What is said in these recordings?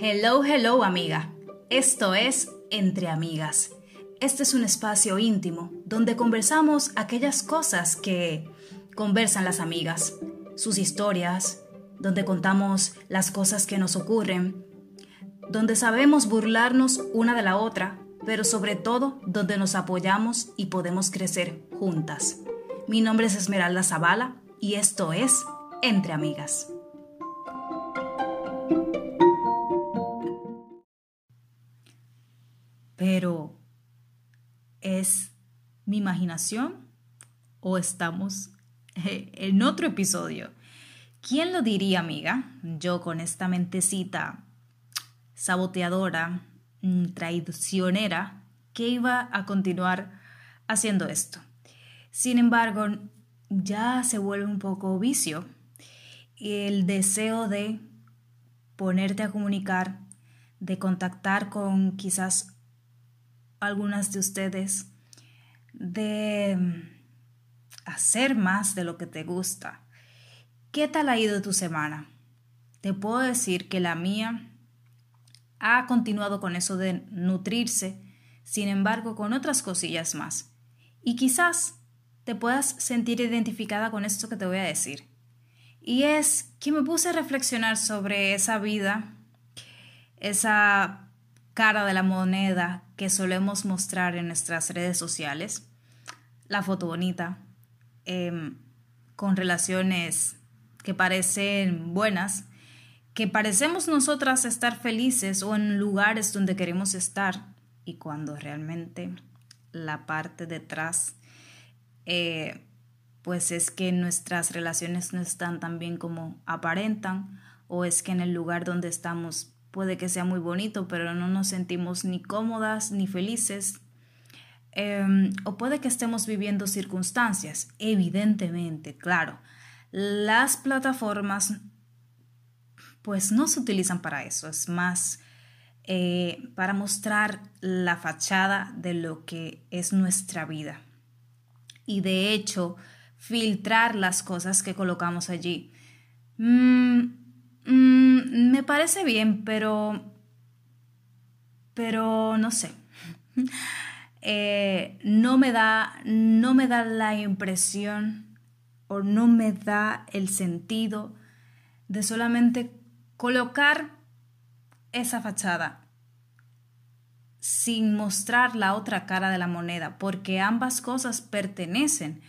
Hello, hello amiga. Esto es Entre Amigas. Este es un espacio íntimo donde conversamos aquellas cosas que conversan las amigas, sus historias, donde contamos las cosas que nos ocurren, donde sabemos burlarnos una de la otra, pero sobre todo donde nos apoyamos y podemos crecer juntas. Mi nombre es Esmeralda Zavala y esto es Entre Amigas. Imaginación o estamos en otro episodio? ¿Quién lo diría, amiga? Yo con esta mentecita saboteadora, mm, traicionera, que iba a continuar haciendo esto. Sin embargo, ya se vuelve un poco vicio el deseo de ponerte a comunicar, de contactar con quizás algunas de ustedes de hacer más de lo que te gusta. ¿Qué tal ha ido tu semana? Te puedo decir que la mía ha continuado con eso de nutrirse, sin embargo, con otras cosillas más. Y quizás te puedas sentir identificada con esto que te voy a decir. Y es que me puse a reflexionar sobre esa vida, esa cara de la moneda que solemos mostrar en nuestras redes sociales, la foto bonita, em, con relaciones que parecen buenas, que parecemos nosotras estar felices o en lugares donde queremos estar y cuando realmente la parte detrás eh, pues es que nuestras relaciones no están tan bien como aparentan o es que en el lugar donde estamos puede que sea muy bonito, pero no nos sentimos ni cómodas ni felices. Em, o puede que estemos viviendo circunstancias, evidentemente, claro. Las plataformas pues no se utilizan para eso, es más eh, para mostrar la fachada de lo que es nuestra vida. Y de hecho, filtrar las cosas que colocamos allí. Mm, Mm, me parece bien, pero... Pero no sé. Eh, no me da. No me da la impresión o no me da el sentido de solamente colocar esa fachada sin mostrar la otra cara de la moneda, porque ambas cosas pertenecen,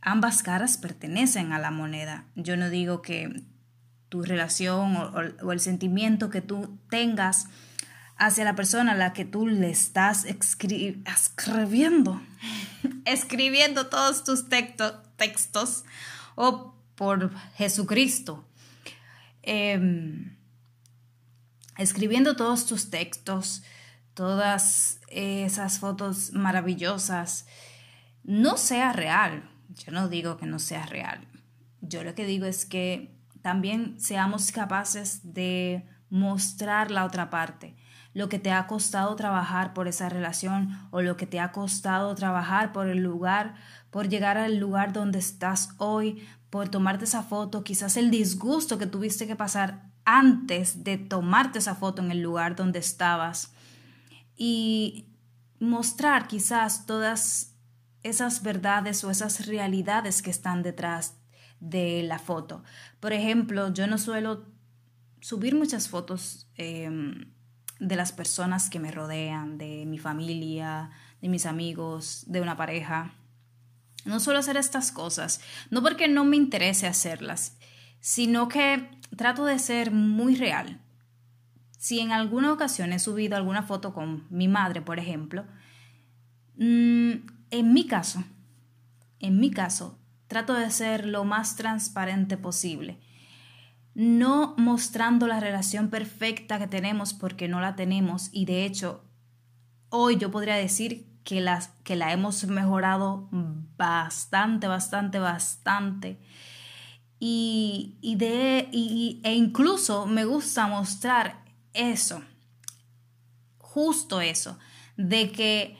ambas caras pertenecen a la moneda. Yo no digo que tu relación o, el sentimiento que tú tengas hacia la persona a la que tú le estás escribiendo, escribiendo todos tus textos o por Jesucristo, em, escribiendo todos tus textos, todas esas fotos maravillosas, no sea real. Yo no digo que no sea real. Yo lo que digo es que también seamos capaces de mostrar la otra parte, lo que te ha costado trabajar por esa relación o lo que te ha costado trabajar por el lugar, por llegar al lugar donde estás hoy, por tomarte esa foto, quizás el disgusto que tuviste que pasar antes de tomarte esa foto en el lugar donde estabas y mostrar quizás todas esas verdades o esas realidades que están detrás de la foto. Por ejemplo, yo no suelo subir muchas fotos em, de las personas que me rodean, de mi familia, de mis amigos, de una pareja. No suelo hacer estas cosas, no porque no me interese hacerlas, sino que trato de ser muy real. Si en alguna ocasión he subido alguna foto con mi madre, por ejemplo, mm, en mi caso, en mi caso, trato de ser lo más transparente posible. No mostrando la relación perfecta que tenemos porque no la tenemos y de hecho hoy yo podría decir que, las, que la hemos mejorado bastante, bastante, bastante. Y, de, e incluso me gusta mostrar eso, justo eso, de que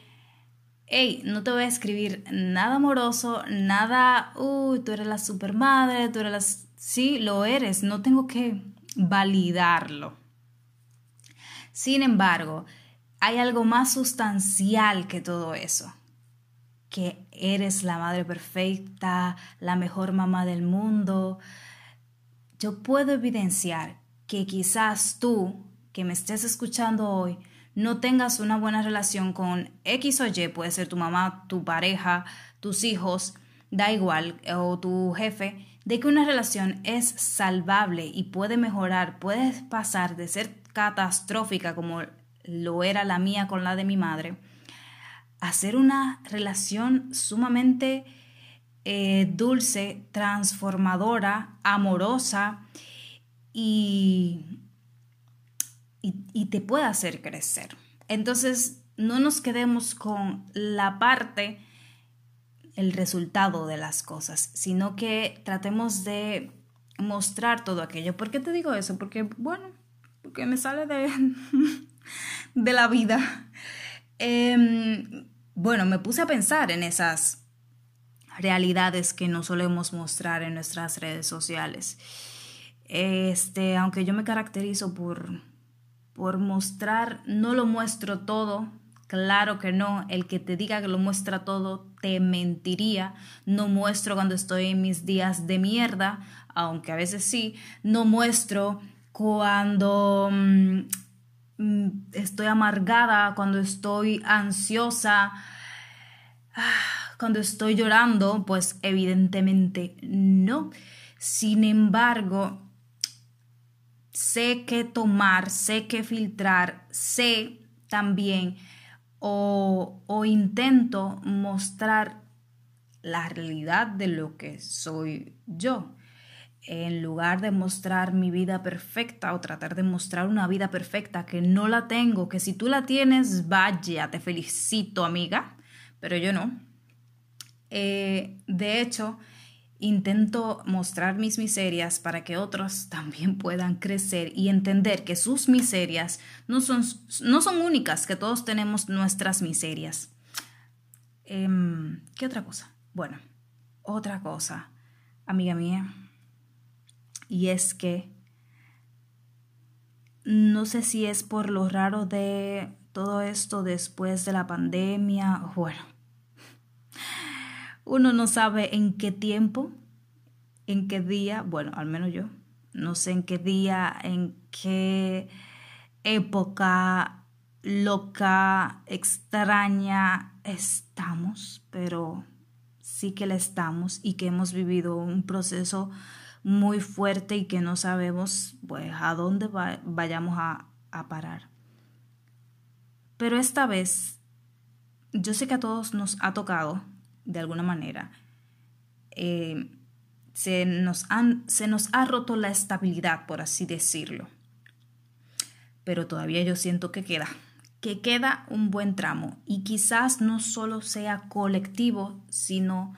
hey, no te voy a escribir nada amoroso, nada, uy, tú eres la supermadre, tú eres la... Sí, lo eres, no tengo que validarlo. Sin embargo, hay algo más sustancial que todo eso, que eres la madre perfecta, la mejor mamá del mundo. Yo puedo evidenciar que quizás tú, que me estés escuchando hoy, no tengas una buena relación con X o Y, puede ser tu mamá, tu pareja, tus hijos, da igual, o tu jefe, de que una relación es salvable y puede mejorar, puede pasar de ser catastrófica como lo era la mía con la de mi madre, a ser una relación sumamente eh, dulce, transformadora, amorosa y y, te puede hacer crecer. Entonces, no nos quedemos con la parte, el resultado de las cosas, sino que tratemos de mostrar todo aquello. ¿Por qué te digo eso? Porque, bueno, porque me sale de, de la vida. Em, bueno, me puse a pensar en esas realidades que no solemos mostrar en nuestras redes sociales. Este, aunque yo me caracterizo por por mostrar, no lo muestro todo. Claro que no, el que te diga que lo muestra todo te mentiría. No muestro cuando estoy en mis días de mierda, aunque a veces sí. No muestro cuando mm, estoy amargada, cuando estoy ansiosa, cuando estoy llorando, pues evidentemente no. Sin embargo, sé qué tomar, sé qué filtrar, sé también o, intento mostrar la realidad de lo que soy yo en lugar de mostrar mi vida perfecta o tratar de mostrar una vida perfecta que no la tengo, que si tú la tienes, vaya, te felicito amiga, pero yo no. Eh, de hecho, Intento mostrar mis miserias para que otros también puedan crecer y entender que sus miserias no son, no son únicas, que todos tenemos nuestras miserias. Em, ¿Qué otra cosa? Bueno, otra cosa, amiga mía, y es que no sé si es por lo raro de todo esto después de la pandemia, bueno, uno no sabe en qué tiempo, en qué día, bueno, al menos yo, no sé en qué día, en qué época loca, extraña estamos, pero sí que la estamos y que hemos vivido un proceso muy fuerte y que no sabemos pues a dónde vayamos a, a parar. Pero esta vez, yo sé que a todos nos ha tocado de alguna manera, eh, se, nos han, se nos ha roto la estabilidad, por así decirlo. Pero todavía yo siento que queda, que queda un buen tramo y quizás no solo sea colectivo, sino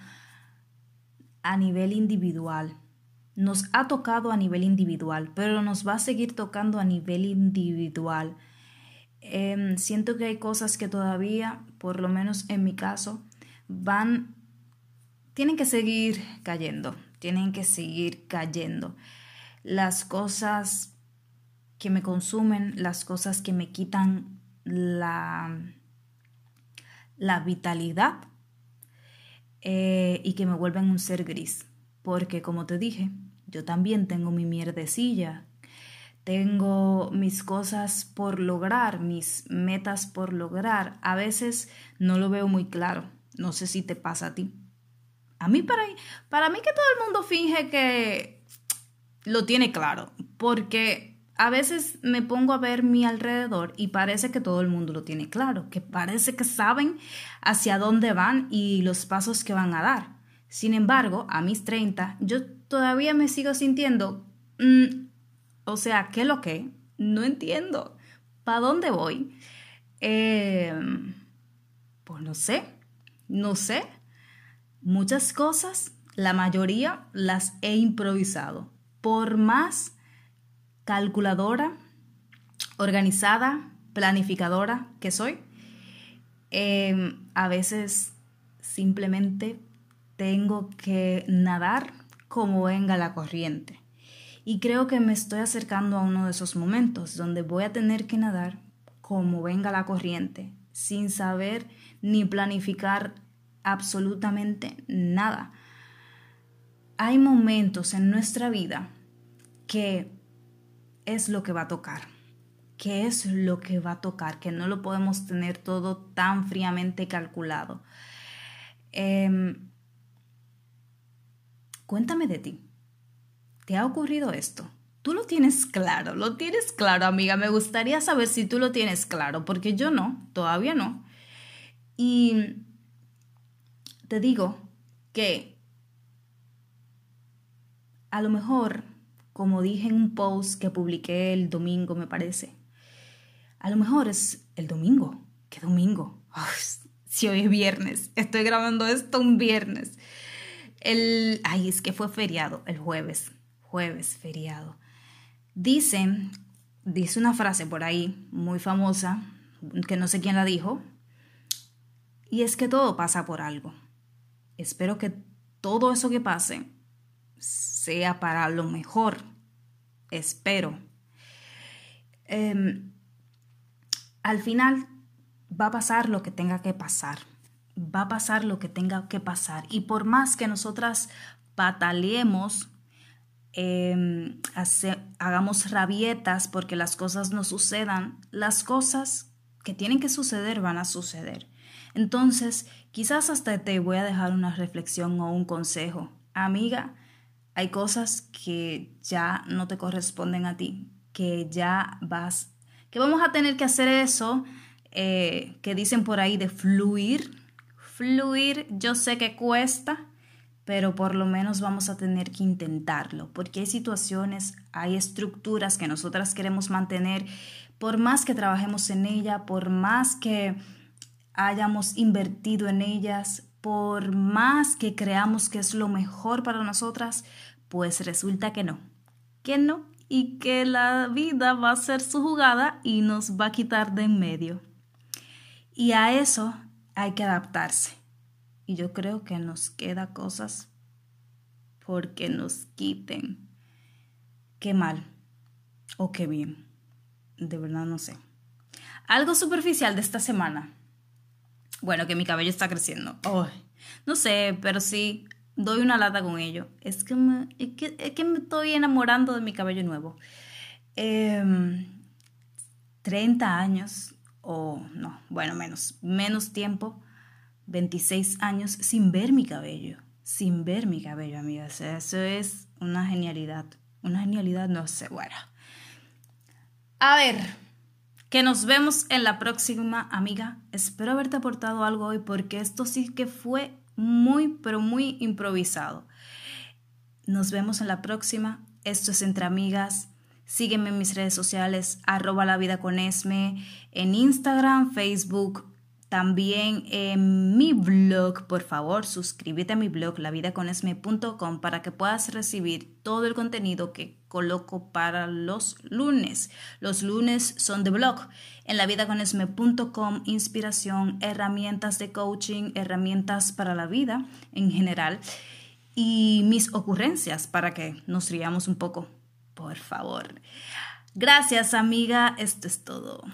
a nivel individual. Nos ha tocado a nivel individual, pero nos va a seguir tocando a nivel individual. Em, siento que hay cosas que todavía, por lo menos en mi caso, van, tienen que seguir cayendo, tienen que seguir cayendo. Las cosas que me consumen, las cosas que me quitan la, la vitalidad eh, y que me vuelven un ser gris. Porque como te dije, yo también tengo mi mierdecilla, tengo mis cosas por lograr, mis metas por lograr. A veces no lo veo muy claro. No sé si te pasa a ti. A mí, para, para mí que todo el mundo finge que lo tiene claro, porque a veces me pongo a ver mi alrededor y parece que todo el mundo lo tiene claro, que parece que saben hacia dónde van y los pasos que van a dar. Sin embargo, a mis 30, yo todavía me sigo sintiendo, mm, o sea, ¿qué lo que? No entiendo. ¿Para dónde voy? Eh, pues no sé no sé, muchas cosas, la mayoría las he improvisado. Por más calculadora, organizada, planificadora que soy, em, a veces simplemente tengo que nadar como venga la corriente. Y creo que me estoy acercando a uno de esos momentos donde voy a tener que nadar como venga la corriente, sin saber ni planificar absolutamente nada. Hay momentos en nuestra vida que es lo que va a tocar, que es lo que va a tocar, que no lo podemos tener todo tan fríamente calculado. Em, cuéntame de ti. ¿Te ha ocurrido esto? Tú lo tienes claro, lo tienes claro, amiga. Me gustaría saber si tú lo tienes claro, porque yo no, todavía no. Y te digo que a lo mejor, como dije en un post que publiqué el domingo, me parece, a lo mejor es el domingo. ¿Qué domingo? si hoy es viernes, estoy grabando esto un viernes. El, ay, es que fue feriado, el jueves, jueves, feriado. Dice, dice una frase por ahí muy famosa, que no sé quién la dijo, y es que todo pasa por algo. Espero que todo eso que pase sea para lo mejor. Espero. Em, al final va a pasar lo que tenga que pasar. Va a pasar lo que tenga que pasar. Y por más que nosotras pataleemos Em, hagamos rabietas porque las cosas no sucedan, las cosas que tienen que suceder van a suceder. Entonces, quizás hasta te voy a dejar una reflexión o un consejo. Amiga, hay cosas que ya no te corresponden a ti, que ya vas, que vamos a tener que hacer eso, eh, que dicen por ahí de fluir. Fluir, yo sé que cuesta, pero por lo menos vamos a tener que intentarlo, porque hay situaciones, hay estructuras que nosotras queremos mantener, por más que trabajemos en ella, por más que hayamos invertido en ellas, por más que creamos que es lo mejor para nosotras, pues resulta que no, que no, y que la vida va a ser su jugada y nos va a quitar de en medio. Y a eso hay que adaptarse. Y yo creo que nos queda cosas porque nos quiten. Qué mal o qué bien. De verdad no sé. Algo superficial de esta semana. Bueno, que mi cabello está creciendo. no sé, pero sí, doy una lata con ello. Es que me, es que, me estoy enamorando de mi cabello nuevo. 30 em, años, o no, bueno, menos, menos tiempo 26 años sin ver mi cabello, sin ver mi cabello, amigas. Eso es una genialidad, una genialidad, no sé, bueno. A ver, que nos vemos en la próxima, amiga. Espero haberte aportado algo hoy porque esto sí que fue muy, pero muy improvisado. Nos vemos en la próxima. Esto es Entre Amigas. Sígueme en mis redes sociales, arroba la vida con Esme, en Instagram, Facebook, también en mi blog, por favor, suscríbete a mi blog lavidaconesme.com para que puedas recibir todo el contenido que coloco para los lunes. Los lunes son de blog. En lavidaconesme.com, inspiración, herramientas de coaching, herramientas para la vida en general y mis ocurrencias para que nos riamos un poco. Por favor. Gracias, amiga. Esto es todo.